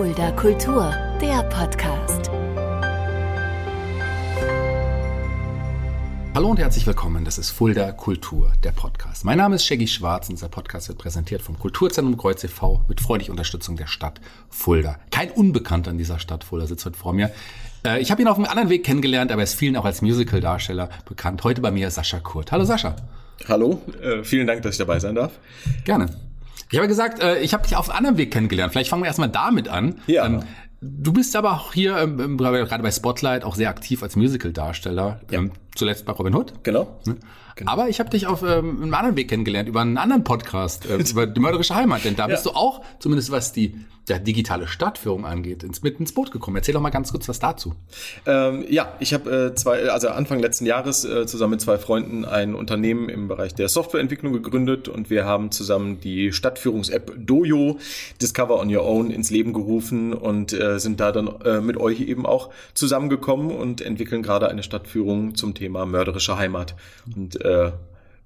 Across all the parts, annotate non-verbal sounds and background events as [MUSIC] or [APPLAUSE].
Fulda Kultur, der Podcast. Hallo und herzlich willkommen, das ist Fulda Kultur, der Podcast. Mein Name ist Shaggy Schwarz und dieser Podcast wird präsentiert vom Kulturzentrum Kreuz e.V. mit freundlicher Unterstützung der Stadt Fulda. Kein Unbekannter in dieser Stadt Fulda sitzt heute vor mir. Äh, ich habe ihn auf einem anderen Weg kennengelernt, aber er ist vielen auch als Musical-Darsteller bekannt. Heute bei mir Sascha Kurt. Hallo Sascha. Hallo, äh, vielen Dank, dass ich dabei sein darf. Gerne. Ich habe gesagt, äh, ich habe dich auf einem anderen Weg kennengelernt. Vielleicht fangen wir erstmal damit an. Ja. Ähm, du bist aber auch hier ähm, gerade bei Spotlight auch sehr aktiv als Musical-Darsteller. Ja. Ähm, zuletzt bei Robin Hood. Genau. Ne? genau. Aber ich habe dich auf ähm, einem anderen Weg kennengelernt, über einen anderen Podcast, äh, [LAUGHS] über die mörderische Heimat. Denn da ja. bist du auch, zumindest was die ja, digitale Stadtführung angeht, ins, mit ins Boot gekommen. Erzähl doch mal ganz kurz was dazu. Ähm, ja, ich habe äh, zwei, also Anfang letzten Jahres äh, zusammen mit zwei Freunden ein Unternehmen im Bereich der Softwareentwicklung gegründet und wir haben zusammen die Stadtführungs-App Dojo Discover on Your Own ins Leben gerufen und äh, sind da dann äh, mit euch eben auch zusammengekommen und entwickeln gerade eine Stadtführung zum Thema mörderische Heimat. Und äh,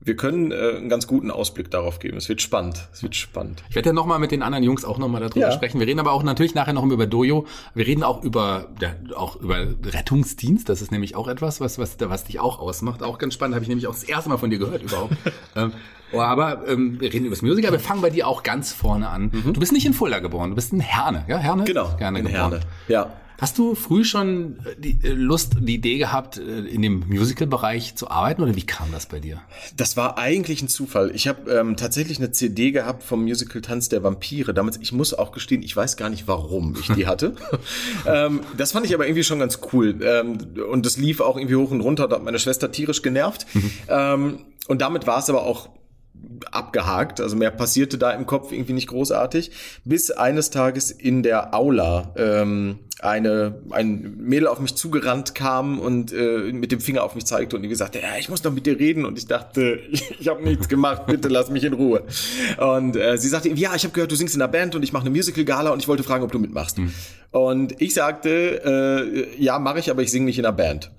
wir können äh, einen ganz guten Ausblick darauf geben. Es wird spannend. Es wird spannend. Ich werde ja nochmal mit den anderen Jungs auch nochmal darüber ja. sprechen. Wir reden aber auch natürlich nachher noch über Dojo. Wir reden auch über ja, auch über Rettungsdienst. Das ist nämlich auch etwas, was was was dich auch ausmacht. Auch ganz spannend. Habe ich nämlich auch das erste Mal von dir gehört überhaupt. [LAUGHS] ähm, oh, aber ähm, wir reden über das Musical. Wir fangen bei dir auch ganz vorne an. Mhm. Du bist nicht in Fulda geboren. Du bist in Herne. Ja, Herne. Genau. Herne in geboren. Herne. Ja. Hast du früh schon äh, die äh, Lust, die Idee gehabt, äh, in dem Musical-Bereich zu arbeiten oder wie kam das bei dir? Das war eigentlich ein Zufall. Ich habe ähm, tatsächlich eine CD gehabt vom Musical Tanz der Vampire. Damals, ich muss auch gestehen, ich weiß gar nicht, warum ich die hatte. [LAUGHS] ähm, das fand ich aber irgendwie schon ganz cool. Ähm, und das lief auch irgendwie hoch und runter. Da hat meine Schwester tierisch genervt. Mhm. Ähm, und damit war es aber auch abgehakt. Also mehr passierte da im Kopf irgendwie nicht großartig. Bis eines Tages in der Aula ähm, eine ein Mädel auf mich zugerannt kam und äh, mit dem Finger auf mich zeigte und die gesagt, ja, ich muss doch mit dir reden. Und ich dachte, [LAUGHS] ich, ich habe nichts gemacht, bitte lass mich in Ruhe. Und äh, sie sagte, ja, ich habe gehört, du singst in einer Band und ich mache eine Musical-Gala und ich wollte fragen, ob du mitmachst. Mhm. Und ich sagte, äh, ja, mache ich, aber ich singe nicht in einer Band.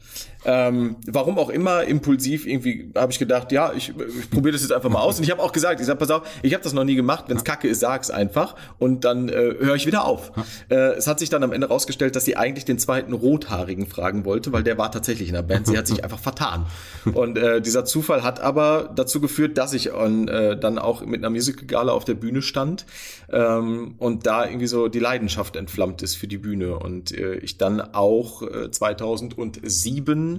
Ähm, warum auch immer, impulsiv irgendwie habe ich gedacht, ja, ich, ich probiere das jetzt einfach mal aus. Und ich habe auch gesagt, ich sag, pass auf, ich habe das noch nie gemacht. Wenn es kacke ist, sag's einfach und dann äh, höre ich wieder auf. Äh, es hat sich dann am Ende rausgestellt, dass sie eigentlich den zweiten Rothaarigen fragen wollte, weil der war tatsächlich in der Band. Sie hat sich einfach vertan. Und äh, dieser Zufall hat aber dazu geführt, dass ich on, äh, dann auch mit einer Musical-Gala auf der Bühne stand ähm, und da irgendwie so die Leidenschaft entflammt ist für die Bühne. Und äh, ich dann auch äh, 2007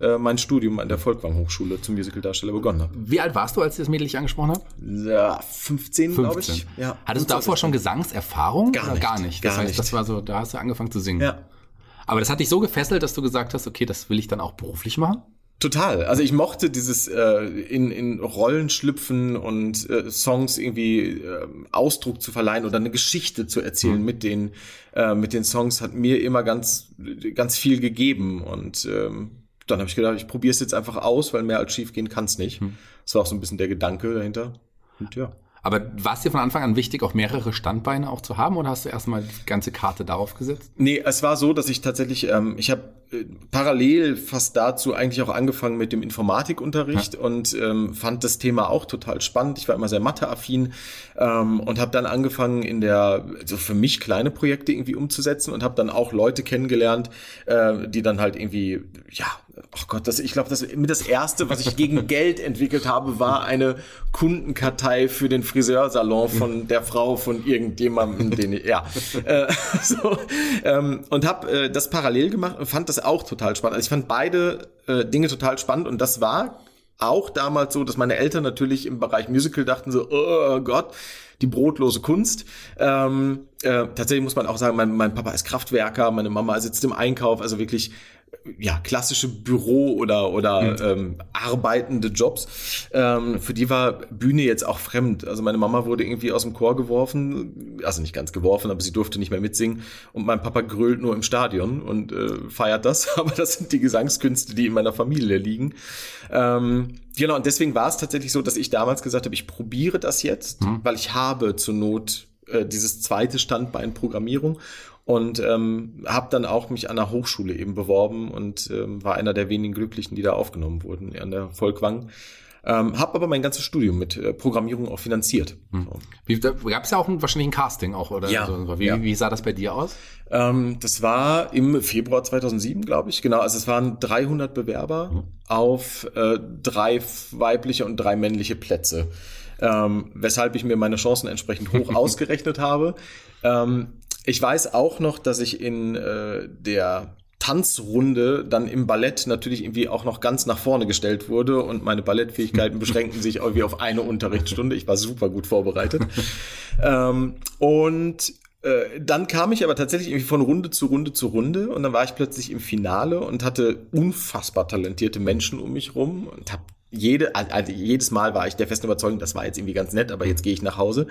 äh, mein Studium an der Volkwang Hochschule zum Musicaldarsteller begonnen habe. Wie alt warst du, als ich das Mädel dich angesprochen habe? Ja, 15, 15. glaube ich. Ja, Hattest du davor schon Gesangserfahrung? Gar nicht. Gar nicht. Das gar heißt, nicht. das war so, da hast du angefangen zu singen. Ja. Aber das hat dich so gefesselt, dass du gesagt hast, okay, das will ich dann auch beruflich machen? Total. Also ich mochte dieses äh, in, in Rollen schlüpfen und äh, Songs irgendwie äh, Ausdruck zu verleihen oder eine Geschichte zu erzählen mhm. mit den äh, mit den Songs hat mir immer ganz ganz viel gegeben und ähm, dann habe ich gedacht, ich probiere es jetzt einfach aus, weil mehr als schief gehen kann es nicht. Mhm. Das war auch so ein bisschen der Gedanke dahinter. Und ja. Aber war es dir von Anfang an wichtig, auch mehrere Standbeine auch zu haben oder hast du erstmal die ganze Karte darauf gesetzt? Nee, es war so, dass ich tatsächlich, ähm, ich habe parallel fast dazu eigentlich auch angefangen mit dem Informatikunterricht ja. und ähm, fand das Thema auch total spannend. Ich war immer sehr matheaffin ähm, und habe dann angefangen in der, also für mich kleine Projekte irgendwie umzusetzen und habe dann auch Leute kennengelernt, äh, die dann halt irgendwie, ja, ach Gott, das, ich glaube, das mit das erste, was ich gegen [LAUGHS] Geld entwickelt habe, war eine Kundenkartei für den Friseursalon von der Frau von irgendjemandem, den ich, ja, [LAUGHS] äh, [LAUGHS] so, ähm, und habe äh, das parallel gemacht und fand das auch total spannend. Also ich fand beide äh, Dinge total spannend und das war auch damals so, dass meine Eltern natürlich im Bereich Musical dachten so, oh Gott, die brotlose Kunst. Ähm, äh, tatsächlich muss man auch sagen, mein, mein Papa ist Kraftwerker, meine Mama sitzt im Einkauf, also wirklich ja, klassische Büro- oder, oder mhm. ähm, arbeitende Jobs. Ähm, für die war Bühne jetzt auch fremd. Also meine Mama wurde irgendwie aus dem Chor geworfen, also nicht ganz geworfen, aber sie durfte nicht mehr mitsingen. Und mein Papa grölt nur im Stadion und äh, feiert das. [LAUGHS] Aber das sind die Gesangskünste, die in meiner Familie liegen. Ähm, genau, und deswegen war es tatsächlich so, dass ich damals gesagt habe, ich probiere das jetzt, mhm. weil ich habe zur Not äh, dieses zweite Standbein Programmierung und ähm, habe dann auch mich an der Hochschule eben beworben und ähm, war einer der wenigen Glücklichen, die da aufgenommen wurden an der Volkwang. Ähm, habe aber mein ganzes Studium mit äh, Programmierung auch finanziert. Hm. So. Gab es ja auch ein, wahrscheinlich ein Casting auch, oder? Ja. So, wie, ja. wie sah das bei dir aus? Ähm, das war im Februar 2007, glaube ich. Genau, also es waren 300 Bewerber mhm. auf äh, drei weibliche und drei männliche Plätze. Ähm, weshalb ich mir meine Chancen entsprechend hoch [LAUGHS] ausgerechnet habe. Ähm, ich weiß auch noch, dass ich in äh, der Tanzrunde dann im Ballett natürlich irgendwie auch noch ganz nach vorne gestellt wurde und meine Ballettfähigkeiten [LAUGHS] beschränken sich irgendwie auf eine Unterrichtsstunde. Ich war super gut vorbereitet. ähm, und äh, dann kam ich aber tatsächlich irgendwie von Runde zu Runde zu Runde und dann war ich plötzlich im Finale und hatte unfassbar talentierte Menschen um mich rum und habe jede, also jedes Mal war ich der festen Überzeugung, das war jetzt irgendwie ganz nett, aber jetzt gehe ich nach Hause.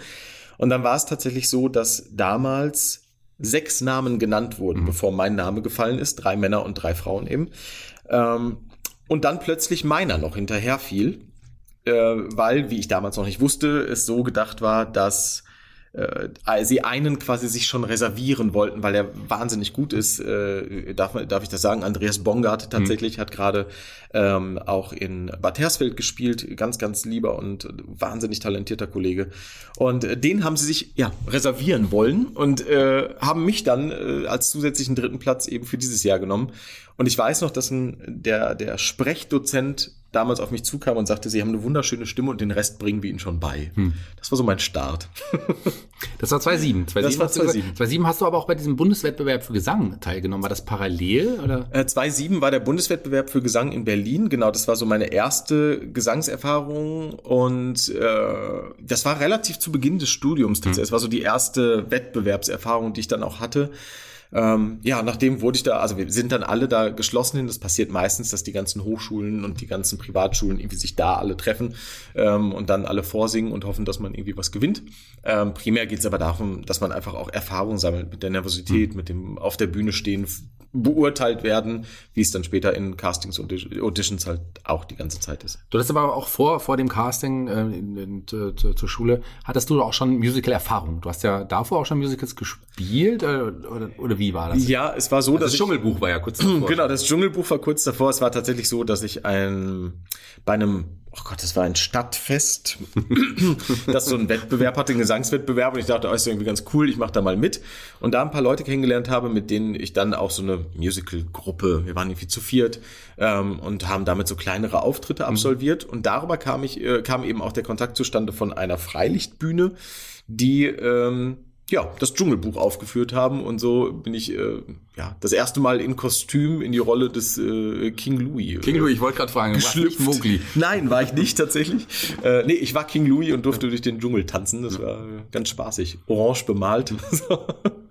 Und dann war es tatsächlich so, dass damals sechs Namen genannt wurden, mhm. bevor mein Name gefallen ist, drei Männer und drei Frauen eben. Ähm, und dann plötzlich meiner noch hinterher fiel, äh, weil, wie ich damals noch nicht wusste, es so gedacht war, dass äh, sie einen quasi sich schon reservieren wollten, weil er wahnsinnig gut ist. Äh, darf, darf ich das sagen? Andreas Bongard tatsächlich mhm. hat gerade ähm, auch in Bad Hersfeld gespielt. Ganz, ganz lieber und wahnsinnig talentierter Kollege. Und äh, den haben sie sich ja reservieren wollen und äh, haben mich dann äh, als zusätzlichen dritten Platz eben für dieses Jahr genommen. Und ich weiß noch, dass ein, der, der Sprechdozent damals auf mich zukam und sagte, sie haben eine wunderschöne Stimme und den Rest bringen wir ihnen schon bei. Hm. Das war so mein Start. [LAUGHS] das war 2007. 2007 das war 2007. 2007 hast du aber auch bei diesem Bundeswettbewerb für Gesang teilgenommen. War das parallel? Oder? Äh, 2007 war der Bundeswettbewerb für Gesang in Berlin. Genau, das war so meine erste Gesangserfahrung und äh, das war relativ zu Beginn des Studiums. Hm. Das war so die erste Wettbewerbserfahrung, die ich dann auch hatte. Ähm, ja, nachdem wurde ich da, also wir sind dann alle da geschlossen hin. Das passiert meistens, dass die ganzen Hochschulen und die ganzen Privatschulen irgendwie sich da alle treffen ähm, und dann alle vorsingen und hoffen, dass man irgendwie was gewinnt. Ähm, primär geht es aber darum, dass man einfach auch Erfahrung sammelt mit der Nervosität, mhm. mit dem auf der Bühne stehen, beurteilt werden, wie es dann später in Castings und Auditions halt auch die ganze Zeit ist. Du hast aber auch vor, vor dem Casting äh, in, in, in, zur Schule, hattest du auch schon Musical-Erfahrung. Du hast ja davor auch schon Musicals gespielt äh, oder, oder wie war das? Ja, es war so, also dass das Dschungelbuch war ja kurz [CLEARS THROAT] davor. Genau, das Dschungelbuch war kurz davor. Es war tatsächlich so, dass ich ein bei einem oh Gott, das war ein Stadtfest, [CLEARS THROAT] das so einen Wettbewerb hatte, einen Gesangswettbewerb. Und ich dachte, oh, ist irgendwie ganz cool, ich mache da mal mit. Und da ein paar Leute kennengelernt habe, mit denen ich dann auch so eine Musical-Gruppe, wir waren irgendwie zu viert ähm, und haben damit so kleinere Auftritte mhm. absolviert. Und darüber kam ich, äh, kam eben auch der Kontakt zustande von einer Freilichtbühne, die ähm, ja, das Dschungelbuch aufgeführt haben und so bin ich äh, ja das erste Mal in Kostüm in die Rolle des äh, King Louis. Äh, King Louis, ich wollte gerade fragen, geschlüpft. Mowgli? Nein, war ich nicht tatsächlich. äh, nee, ich war King Louis und durfte durch den Dschungel tanzen. Das war ganz spaßig. Orange bemalt. [LAUGHS]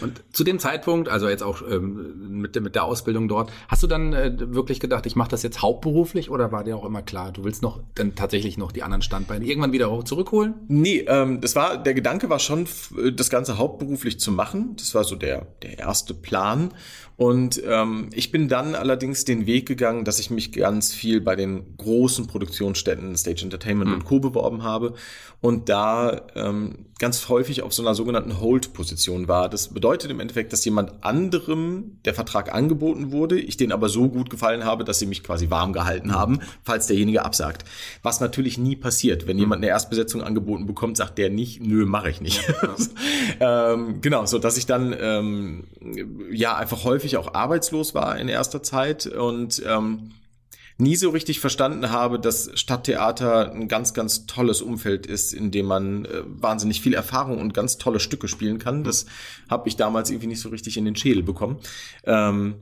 Und zu dem Zeitpunkt, also jetzt auch ähm, mit, der, mit der Ausbildung dort, hast du dann äh, wirklich gedacht, ich mache das jetzt hauptberuflich oder war dir auch immer klar, du willst noch dann tatsächlich noch die anderen Standbeine irgendwann wieder zurückholen? Nee, ähm, das war, der Gedanke war schon, das Ganze hauptberuflich zu machen. Das war so der, der erste Plan. Und ähm, ich bin dann allerdings den Weg gegangen, dass ich mich ganz viel bei den großen Produktionsstätten Stage Entertainment mhm. und Co. beworben habe und da ähm, ganz häufig auf so einer sogenannten Hold-Position war. Das bedeutet im Endeffekt, dass jemand anderem der Vertrag angeboten wurde, ich den aber so gut gefallen habe, dass sie mich quasi warm gehalten haben, falls derjenige absagt. Was natürlich nie passiert. Wenn jemand eine Erstbesetzung angeboten bekommt, sagt der nicht, nö, mache ich nicht. [LAUGHS] Ähm, genau, so dass ich dann ähm, ja einfach häufig auch arbeitslos war in erster Zeit und ähm, nie so richtig verstanden habe, dass Stadttheater ein ganz, ganz tolles Umfeld ist, in dem man äh, wahnsinnig viel Erfahrung und ganz tolle Stücke spielen kann. Das habe ich damals irgendwie nicht so richtig in den Schädel bekommen. Ähm,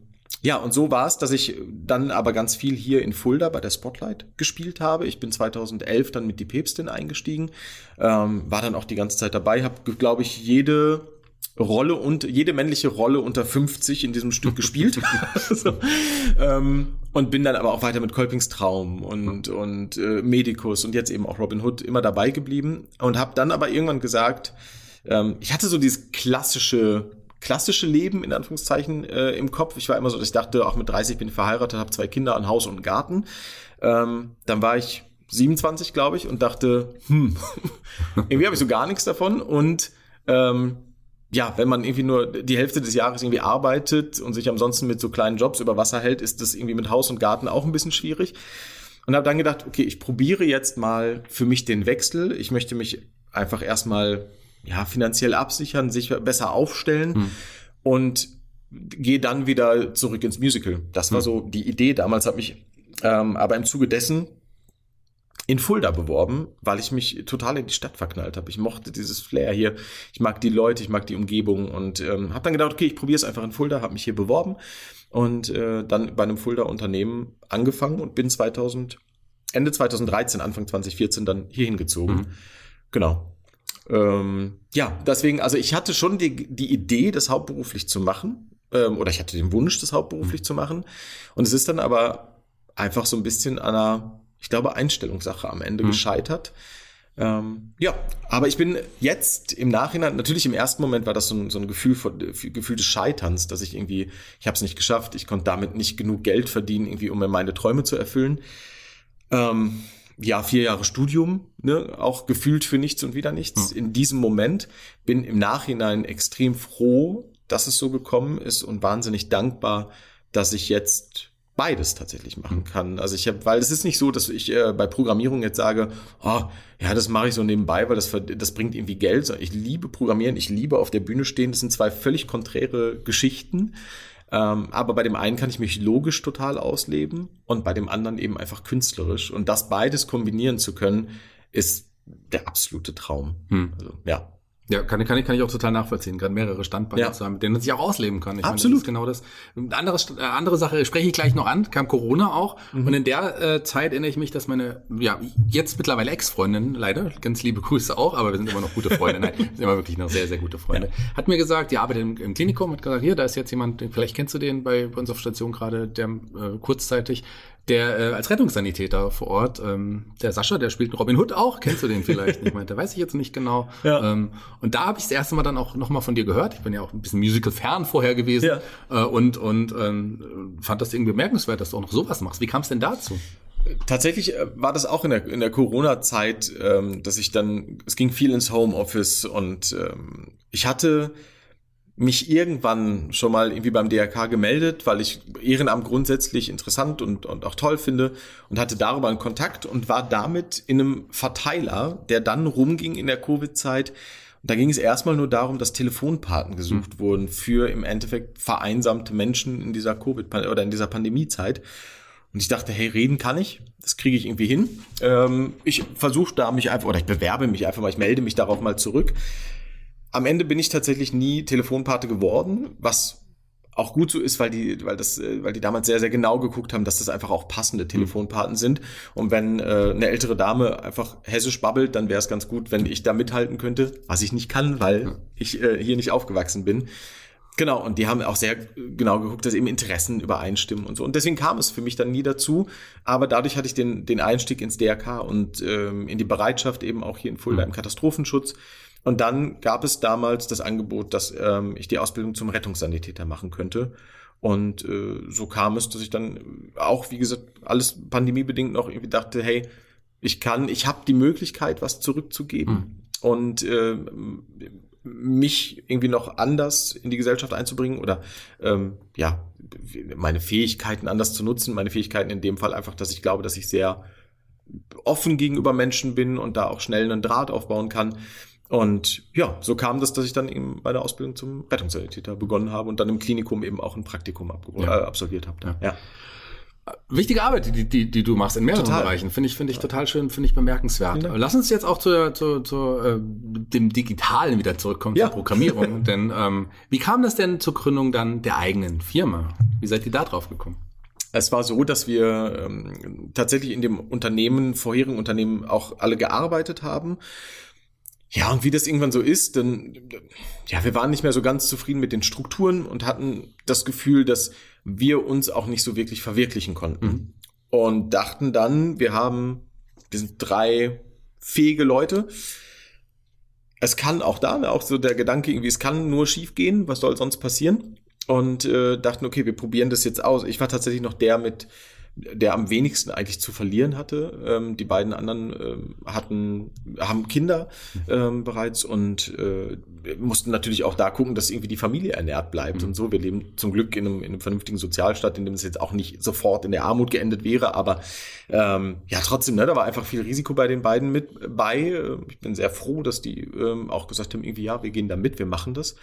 ja, und so war es, dass ich dann aber ganz viel hier in Fulda bei der Spotlight gespielt habe. Ich bin 2011 dann mit die Päpstin eingestiegen, ähm, war dann auch die ganze Zeit dabei, habe, glaube ich, jede Rolle und jede männliche Rolle unter 50 in diesem Stück gespielt. [LAUGHS] [LAUGHS] so. ähm, und bin dann aber auch weiter mit Kolpings Traum und, und äh, Medicus und jetzt eben auch Robin Hood immer dabei geblieben und habe dann aber irgendwann gesagt, ähm, ich hatte so dieses klassische klassische Leben in Anführungszeichen äh, im Kopf. Ich war immer so, dass ich dachte, auch mit 30 bin ich verheiratet, habe zwei Kinder, ein Haus und einen Garten. Ähm, dann war ich 27, glaube ich, und dachte, hm, [LAUGHS] irgendwie habe ich so gar nichts davon und ähm, ja, wenn man irgendwie nur die Hälfte des Jahres irgendwie arbeitet und sich ansonsten mit so kleinen Jobs über Wasser hält, ist das irgendwie mit Haus und Garten auch ein bisschen schwierig. Und habe dann gedacht, okay, ich probiere jetzt mal für mich den Wechsel. Ich möchte mich einfach erstmal ja, finanziell absichern, sich besser aufstellen hm. und gehe dann wieder zurück ins Musical. Das war hm. so die Idee. Damals habe ich ähm, aber im Zuge dessen in Fulda beworben, weil ich mich total in die Stadt verknallt habe. Ich mochte dieses Flair hier. Ich mag die Leute, ich mag die Umgebung und ähm, habe dann gedacht, okay, ich probiere es einfach in Fulda, habe mich hier beworben und äh, dann bei einem Fulda Unternehmen angefangen und bin 2000 Ende 2013, Anfang 2014 dann hier hingezogen. Mhm. Genau. Ähm, ja, deswegen, also ich hatte schon die, die Idee, das hauptberuflich zu machen, ähm, oder ich hatte den Wunsch, das hauptberuflich mhm. zu machen. Und es ist dann aber einfach so ein bisschen an einer, ich glaube, Einstellungssache am Ende mhm. gescheitert. Ähm, ja, aber ich bin jetzt im Nachhinein, natürlich im ersten Moment war das so ein, so ein Gefühl, von, Gefühl des Scheiterns, dass ich irgendwie, ich habe es nicht geschafft, ich konnte damit nicht genug Geld verdienen, irgendwie, um mir meine Träume zu erfüllen. Ähm, ja, vier Jahre Studium, ne, auch gefühlt für nichts und wieder nichts. Mhm. In diesem Moment bin im Nachhinein extrem froh, dass es so gekommen ist und wahnsinnig dankbar, dass ich jetzt beides tatsächlich machen kann. Also ich habe, weil es ist nicht so, dass ich äh, bei Programmierung jetzt sage, oh, ja, das mache ich so nebenbei, weil das, das bringt irgendwie Geld. Ich liebe Programmieren, ich liebe auf der Bühne stehen. Das sind zwei völlig konträre Geschichten. Ähm, aber bei dem einen kann ich mich logisch total ausleben und bei dem anderen eben einfach künstlerisch. Und das beides kombinieren zu können, ist der absolute Traum. Hm. Also, ja. Ja, kann, kann, ich, kann ich auch total nachvollziehen, gerade mehrere Standbeine ja. zu haben, mit denen man sich auch ausleben kann. Ich Absolut. Meine, das ist genau das. Andere, äh, andere Sache spreche ich gleich noch an, kam Corona auch. Mhm. Und in der äh, Zeit erinnere ich mich, dass meine, ja, jetzt mittlerweile Ex-Freundin, leider, ganz liebe Grüße auch, aber wir sind immer noch gute Freunde, nein, sind immer wirklich noch sehr, sehr gute Freunde, ja. hat mir gesagt, die arbeitet im, im, Klinikum, hat gesagt, hier, da ist jetzt jemand, vielleicht kennst du den bei, bei uns auf Station gerade, der äh, kurzzeitig der äh, als Rettungssanitäter vor Ort, ähm, der Sascha, der spielt Robin Hood auch, kennst du den vielleicht nicht? Meinte, weiß ich jetzt nicht genau. [LAUGHS] Ja. Ähm, und da habe ich das erste Mal dann auch nochmal von dir gehört. Ich bin ja auch ein bisschen Musical-fern vorher gewesen ja. äh, und, und ähm, fand das irgendwie bemerkenswert, dass du auch noch sowas machst. Wie kam es denn dazu? Tatsächlich äh, war das auch in der, in der Corona-Zeit, ähm, dass ich dann, es ging viel ins Homeoffice und ähm, ich hatte mich irgendwann schon mal irgendwie beim DRK gemeldet, weil ich Ehrenamt grundsätzlich interessant und, und auch toll finde und hatte darüber einen Kontakt und war damit in einem Verteiler, der dann rumging in der Covid-Zeit. Und da ging es erstmal nur darum, dass Telefonpaten gesucht mhm. wurden für im Endeffekt vereinsamte Menschen in dieser Covid- oder in dieser Pandemiezeit. Und ich dachte, hey, reden kann ich, das kriege ich irgendwie hin. Ähm, ich versuche da mich einfach, oder ich bewerbe mich einfach mal, ich melde mich darauf mal zurück. Am Ende bin ich tatsächlich nie Telefonpate geworden, was auch gut so ist, weil die, weil das, äh, weil die damals sehr, sehr genau geguckt haben, dass das einfach auch passende hm. Telefonpaten sind. Und wenn äh, eine ältere Dame einfach hessisch babbelt, dann wäre es ganz gut, wenn ich da mithalten könnte, was ich nicht kann, weil ich äh, hier nicht aufgewachsen bin. Genau, und die haben auch sehr genau geguckt, dass eben Interessen übereinstimmen und so. Und deswegen kam es für mich dann nie dazu. Aber dadurch hatte ich den, den Einstieg ins DRK und ähm, in die Bereitschaft eben auch hier in Fulda mhm. im Katastrophenschutz. Und dann gab es damals das Angebot, dass ähm, ich die Ausbildung zum Rettungssanitäter machen könnte. Und äh, so kam es, dass ich dann auch, wie gesagt, alles pandemiebedingt noch irgendwie dachte, hey, ich kann, ich habe die Möglichkeit, was zurückzugeben mhm. und äh, mich irgendwie noch anders in die Gesellschaft einzubringen oder ähm, ja, meine Fähigkeiten anders zu nutzen. Meine Fähigkeiten in dem Fall einfach, dass ich glaube, dass ich sehr offen gegenüber Menschen bin und da auch schnell einen Draht aufbauen kann. Und ja, so kam das, dass ich dann eben bei der Ausbildung zum Rettungssanitäter begonnen habe und dann im Klinikum eben auch ein Praktikum ja. äh, absolviert habe. Ja. ja. Wichtige Arbeit, die, die, die du machst in mehreren total. Bereichen, finde ich, finde ich total schön, finde ich bemerkenswert. Lass uns jetzt auch zu, zu, zu äh, dem Digitalen wieder zurückkommen, ja. zur Programmierung. [LAUGHS] denn ähm, wie kam das denn zur Gründung dann der eigenen Firma? Wie seid ihr da drauf gekommen? Es war so, dass wir ähm, tatsächlich in dem Unternehmen, vorherigen Unternehmen auch alle gearbeitet haben ja, und wie das irgendwann so ist, dann, ja, wir waren nicht mehr so ganz zufrieden mit den Strukturen und hatten das Gefühl, dass wir uns auch nicht so wirklich verwirklichen konnten. Mhm. Und dachten dann, wir haben, wir sind drei fähige Leute. Es kann auch da, auch so der Gedanke irgendwie, es kann nur schief gehen, was soll sonst passieren? Und äh, dachten, okay, wir probieren das jetzt aus. Ich war tatsächlich noch der mit der am wenigsten eigentlich zu verlieren hatte. Ähm, die beiden anderen ähm, hatten, haben Kinder ähm, bereits und äh, mussten natürlich auch da gucken, dass irgendwie die Familie ernährt bleibt mhm. und so. Wir leben zum Glück in einem, in einem vernünftigen Sozialstaat, in dem es jetzt auch nicht sofort in der Armut geendet wäre, aber ähm, ja, trotzdem, ne, da war einfach viel Risiko bei den beiden mit bei. Ich bin sehr froh, dass die ähm, auch gesagt haben, irgendwie, ja, wir gehen da mit, wir machen das.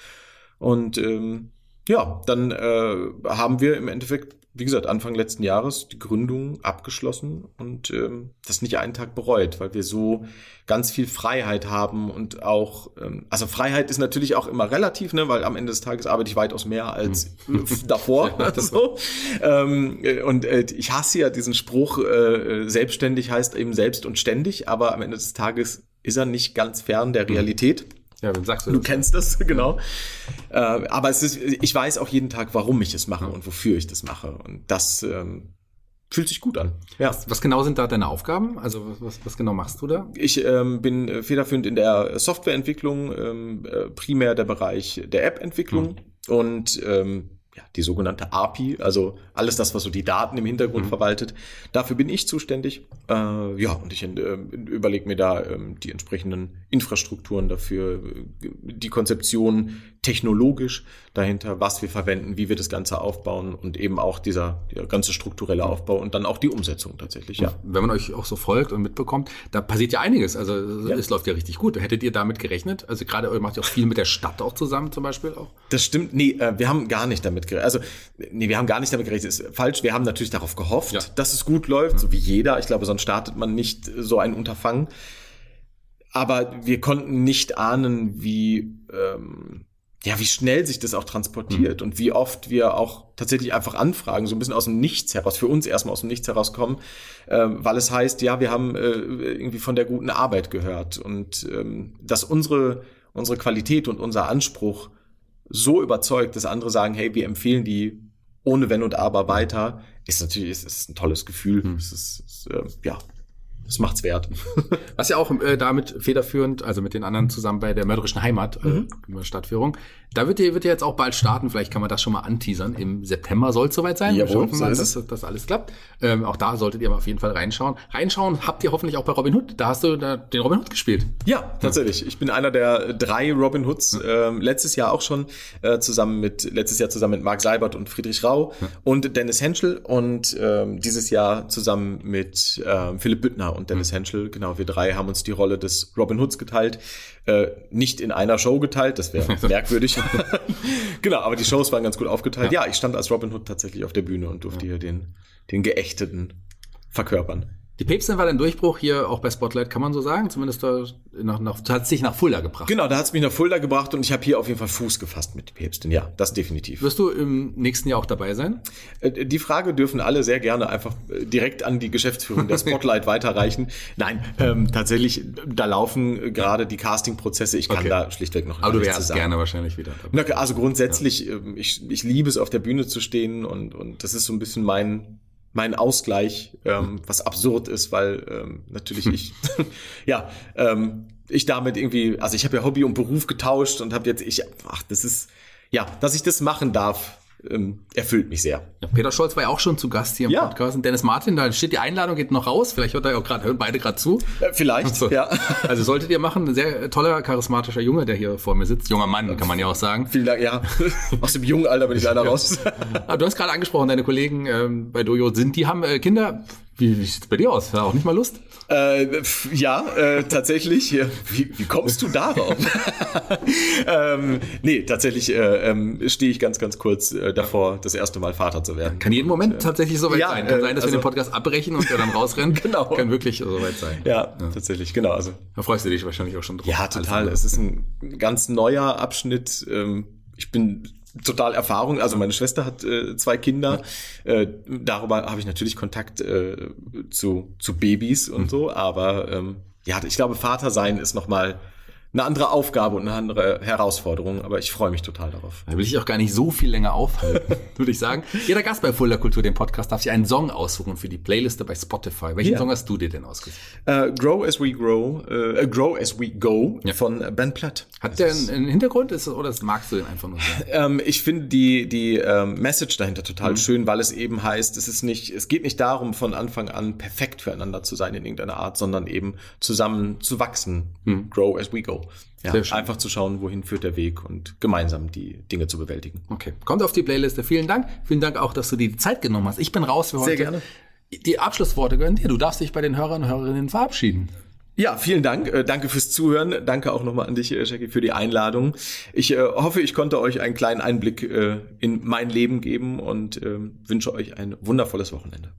Und ähm, ja, dann äh, haben wir im Endeffekt, wie gesagt, Anfang letzten Jahres die Gründung abgeschlossen und ähm, das nicht einen Tag bereut, weil wir so ganz viel Freiheit haben und auch, ähm, also Freiheit ist natürlich auch immer relativ, ne, weil am Ende des Tages arbeite ich weitaus mehr als hm. [LAUGHS] davor. [LAUGHS] [LAUGHS] so. ähm, und äh, ich hasse ja diesen Spruch, äh, selbstständig heißt eben selbst und ständig, aber am Ende des Tages ist er nicht ganz fern der hm. Realität. Ja, dann sagst du Du das. kennst das, [LAUGHS] genau. Äh, aber es ist, ich weiß auch jeden Tag, warum ich es mache und wofür ich das mache. Und das ähm, fühlt sich gut an. Ja. Was, was, genau sind da deine Aufgaben? Also was, was genau machst du da? Ich ähm, bin federführend in der Softwareentwicklung, ähm, äh, primär der Bereich der App-Entwicklung hm. und ähm, ja, die sogenannte API, also alles das, was so die Daten im Hintergrund mhm. verwaltet. Dafür bin ich zuständig. Äh, ja, und ich äh, überlege mir da äh, die entsprechenden Infrastrukturen dafür, äh, die Konzeption technologisch dahinter, was wir verwenden, wie wir das Ganze aufbauen und eben auch dieser, dieser ganze strukturelle Aufbau und dann auch die Umsetzung tatsächlich, ja. Wenn man euch auch so folgt und mitbekommt, da passiert ja einiges. Also ja. es läuft ja richtig gut. Hättet ihr damit gerechnet? Also gerade ihr macht ja auch viel mit der Stadt auch zusammen zum Beispiel auch. Das stimmt. Nee, äh, wir haben gar nicht damit gerechnet. Also, nee, wir haben gar nicht damit gerechnet. Ist falsch. Wir haben natürlich darauf gehofft, ja. dass es gut läuft, so wie jeder. Ich glaube, sonst startet man nicht so ein Unterfangen. Aber wir konnten nicht ahnen, wie, ähm, ja, wie schnell sich das auch transportiert mhm. und wie oft wir auch tatsächlich einfach anfragen, so ein bisschen aus dem Nichts heraus, für uns erstmal aus dem Nichts herauskommen, äh, weil es heißt, ja, wir haben äh, irgendwie von der guten Arbeit gehört und ähm, dass unsere, unsere Qualität und unser Anspruch so überzeugt, dass andere sagen, hey, wir empfehlen die ohne Wenn und Aber weiter, ist natürlich ist, ist ein tolles Gefühl. Mhm. Es ist, ist äh, ja, das macht's wert. [LAUGHS] Was ja auch äh, damit federführend, also mit den anderen zusammen bei der mörderischen Heimat, äh, mhm. Stadtführung, da wird ihr, wird ihr jetzt auch bald starten, vielleicht kann man das schon mal anteasern. Im September soll es soweit sein. Jawohl, Wir hoffen mal, dass das alles klappt. Ähm, auch da solltet ihr mal auf jeden Fall reinschauen. Reinschauen habt ihr hoffentlich auch bei Robin Hood. Da hast du da den Robin Hood gespielt. Ja, tatsächlich. Ich bin einer der drei Robin Hoods. Ähm, letztes Jahr auch schon äh, zusammen mit letztes Jahr zusammen mit Marc Seibert und Friedrich Rau ja. und Dennis Henschel und ähm, dieses Jahr zusammen mit ähm, Philipp Büttner und Dennis mhm. Henschel. Genau, wir drei haben uns die Rolle des Robin Hoods geteilt. Äh, nicht in einer Show geteilt, das wäre [LAUGHS] merkwürdig. [LAUGHS] genau, aber die Shows waren ganz gut aufgeteilt. Ja. ja. ich stand als Robin Hood tatsächlich auf der Bühne und durfte ja. hier den, den Geächteten verkörpern. Die Päpstin war dein Durchbruch hier auch bei Spotlight, kann man so sagen? Zumindest da nach, nach, hat sich nach Fulda gebracht. Genau, da hat es mich nach Fulda gebracht und ich habe hier auf jeden Fall Fuß gefasst mit Päpstin. Ja, das definitiv. Wirst du im nächsten Jahr auch dabei sein? Äh, die Frage dürfen alle sehr gerne einfach äh, direkt an die Geschäftsführung der [LAUGHS] Spotlight weiterreichen. Nein, ähm, tatsächlich, da laufen gerade die Castingprozesse. Ich kann okay. da schlichtweg noch Aber du wärst gerne wahrscheinlich wieder dabei. Also grundsätzlich, ja. Ähm, ich, ich liebe es, auf der Bühne zu stehen und, und das ist so ein bisschen mein mein Ausgleich, ähm, was absurd ist, weil ähm, natürlich ich, [LAUGHS] [LAUGHS] ja, ähm, ich damit irgendwie, also ich habe ja Hobby und Beruf getauscht und habe jetzt, ich, ach, das ist, ja, dass ich das machen darf, ähm, erfüllt mich sehr. Ja, Peter Scholz war ja auch schon zu Gast hier im ja. Podcast. Und Dennis Martin, da steht die Einladung, geht noch raus. Vielleicht hört er auch gerade, hören beide gerade zu. Äh, vielleicht, also, ja. [LAUGHS] Also solltet ihr machen, ein sehr toller, charismatischer Junge, der hier vor mir sitzt. Junger Mann, kann man ja auch sagen. Vielen Dank, ja. [LAUGHS] Aus dem jungen Alter bin ich leider raus. Aber du hast gerade angesprochen, deine Kollegen ähm, bei Dojo sind, die haben äh, Kinder. Wie, wie sieht's bei dir aus? Auch nicht mal Lust? Äh, ja, äh, tatsächlich. Wie, wie kommst du darauf? [LAUGHS] ähm, nee, tatsächlich äh, ähm, stehe ich ganz, ganz kurz äh, davor, das erste Mal Vater zu werden. Kann jeden Moment tatsächlich soweit ja, sein. Kann sein, dass also, wir den Podcast abbrechen und er dann rausrennen. [LAUGHS] genau. Kann wirklich soweit sein. Ja, ja, tatsächlich, genau. Also, da freust du dich wahrscheinlich auch schon drauf. Ja, total. Es ist ein ganz neuer Abschnitt. Ähm, ich bin total Erfahrung. Also meine Schwester hat äh, zwei Kinder. Äh, darüber habe ich natürlich Kontakt äh, zu, zu Babys und mhm. so. Aber ähm, ja, ich glaube, Vater sein ist noch mal eine andere Aufgabe und eine andere Herausforderung, aber ich freue mich total darauf. Da will ich auch gar nicht so viel länger aufhalten, [LAUGHS] würde ich sagen. Jeder Gast bei Fuller Kultur, dem Podcast, darf sich einen Song aussuchen für die Playliste bei Spotify. Welchen ja. Song hast du dir denn ausgesucht? Uh, grow as we grow, uh, Grow as we go ja. von Ben Platt. Hat der einen, einen Hintergrund ist das, oder magst du den einfach nur? [LAUGHS] ähm, ich finde die, die ähm, Message dahinter total mhm. schön, weil es eben heißt, es ist nicht, es geht nicht darum, von Anfang an perfekt füreinander zu sein in irgendeiner Art, sondern eben zusammen zu wachsen. Mhm. Grow as we go. Ja, einfach zu schauen, wohin führt der Weg und gemeinsam die Dinge zu bewältigen. Okay, kommt auf die Playliste. Vielen Dank. Vielen Dank auch, dass du dir die Zeit genommen hast. Ich bin raus für heute. Sehr gerne. Die Abschlussworte gehören dir. Du darfst dich bei den Hörern und Hörerinnen verabschieden. Ja, vielen Dank. Äh, danke fürs Zuhören. Danke auch nochmal an dich, äh, Jackie, für die Einladung. Ich äh, hoffe, ich konnte euch einen kleinen Einblick äh, in mein Leben geben und ähm, wünsche euch ein wundervolles Wochenende.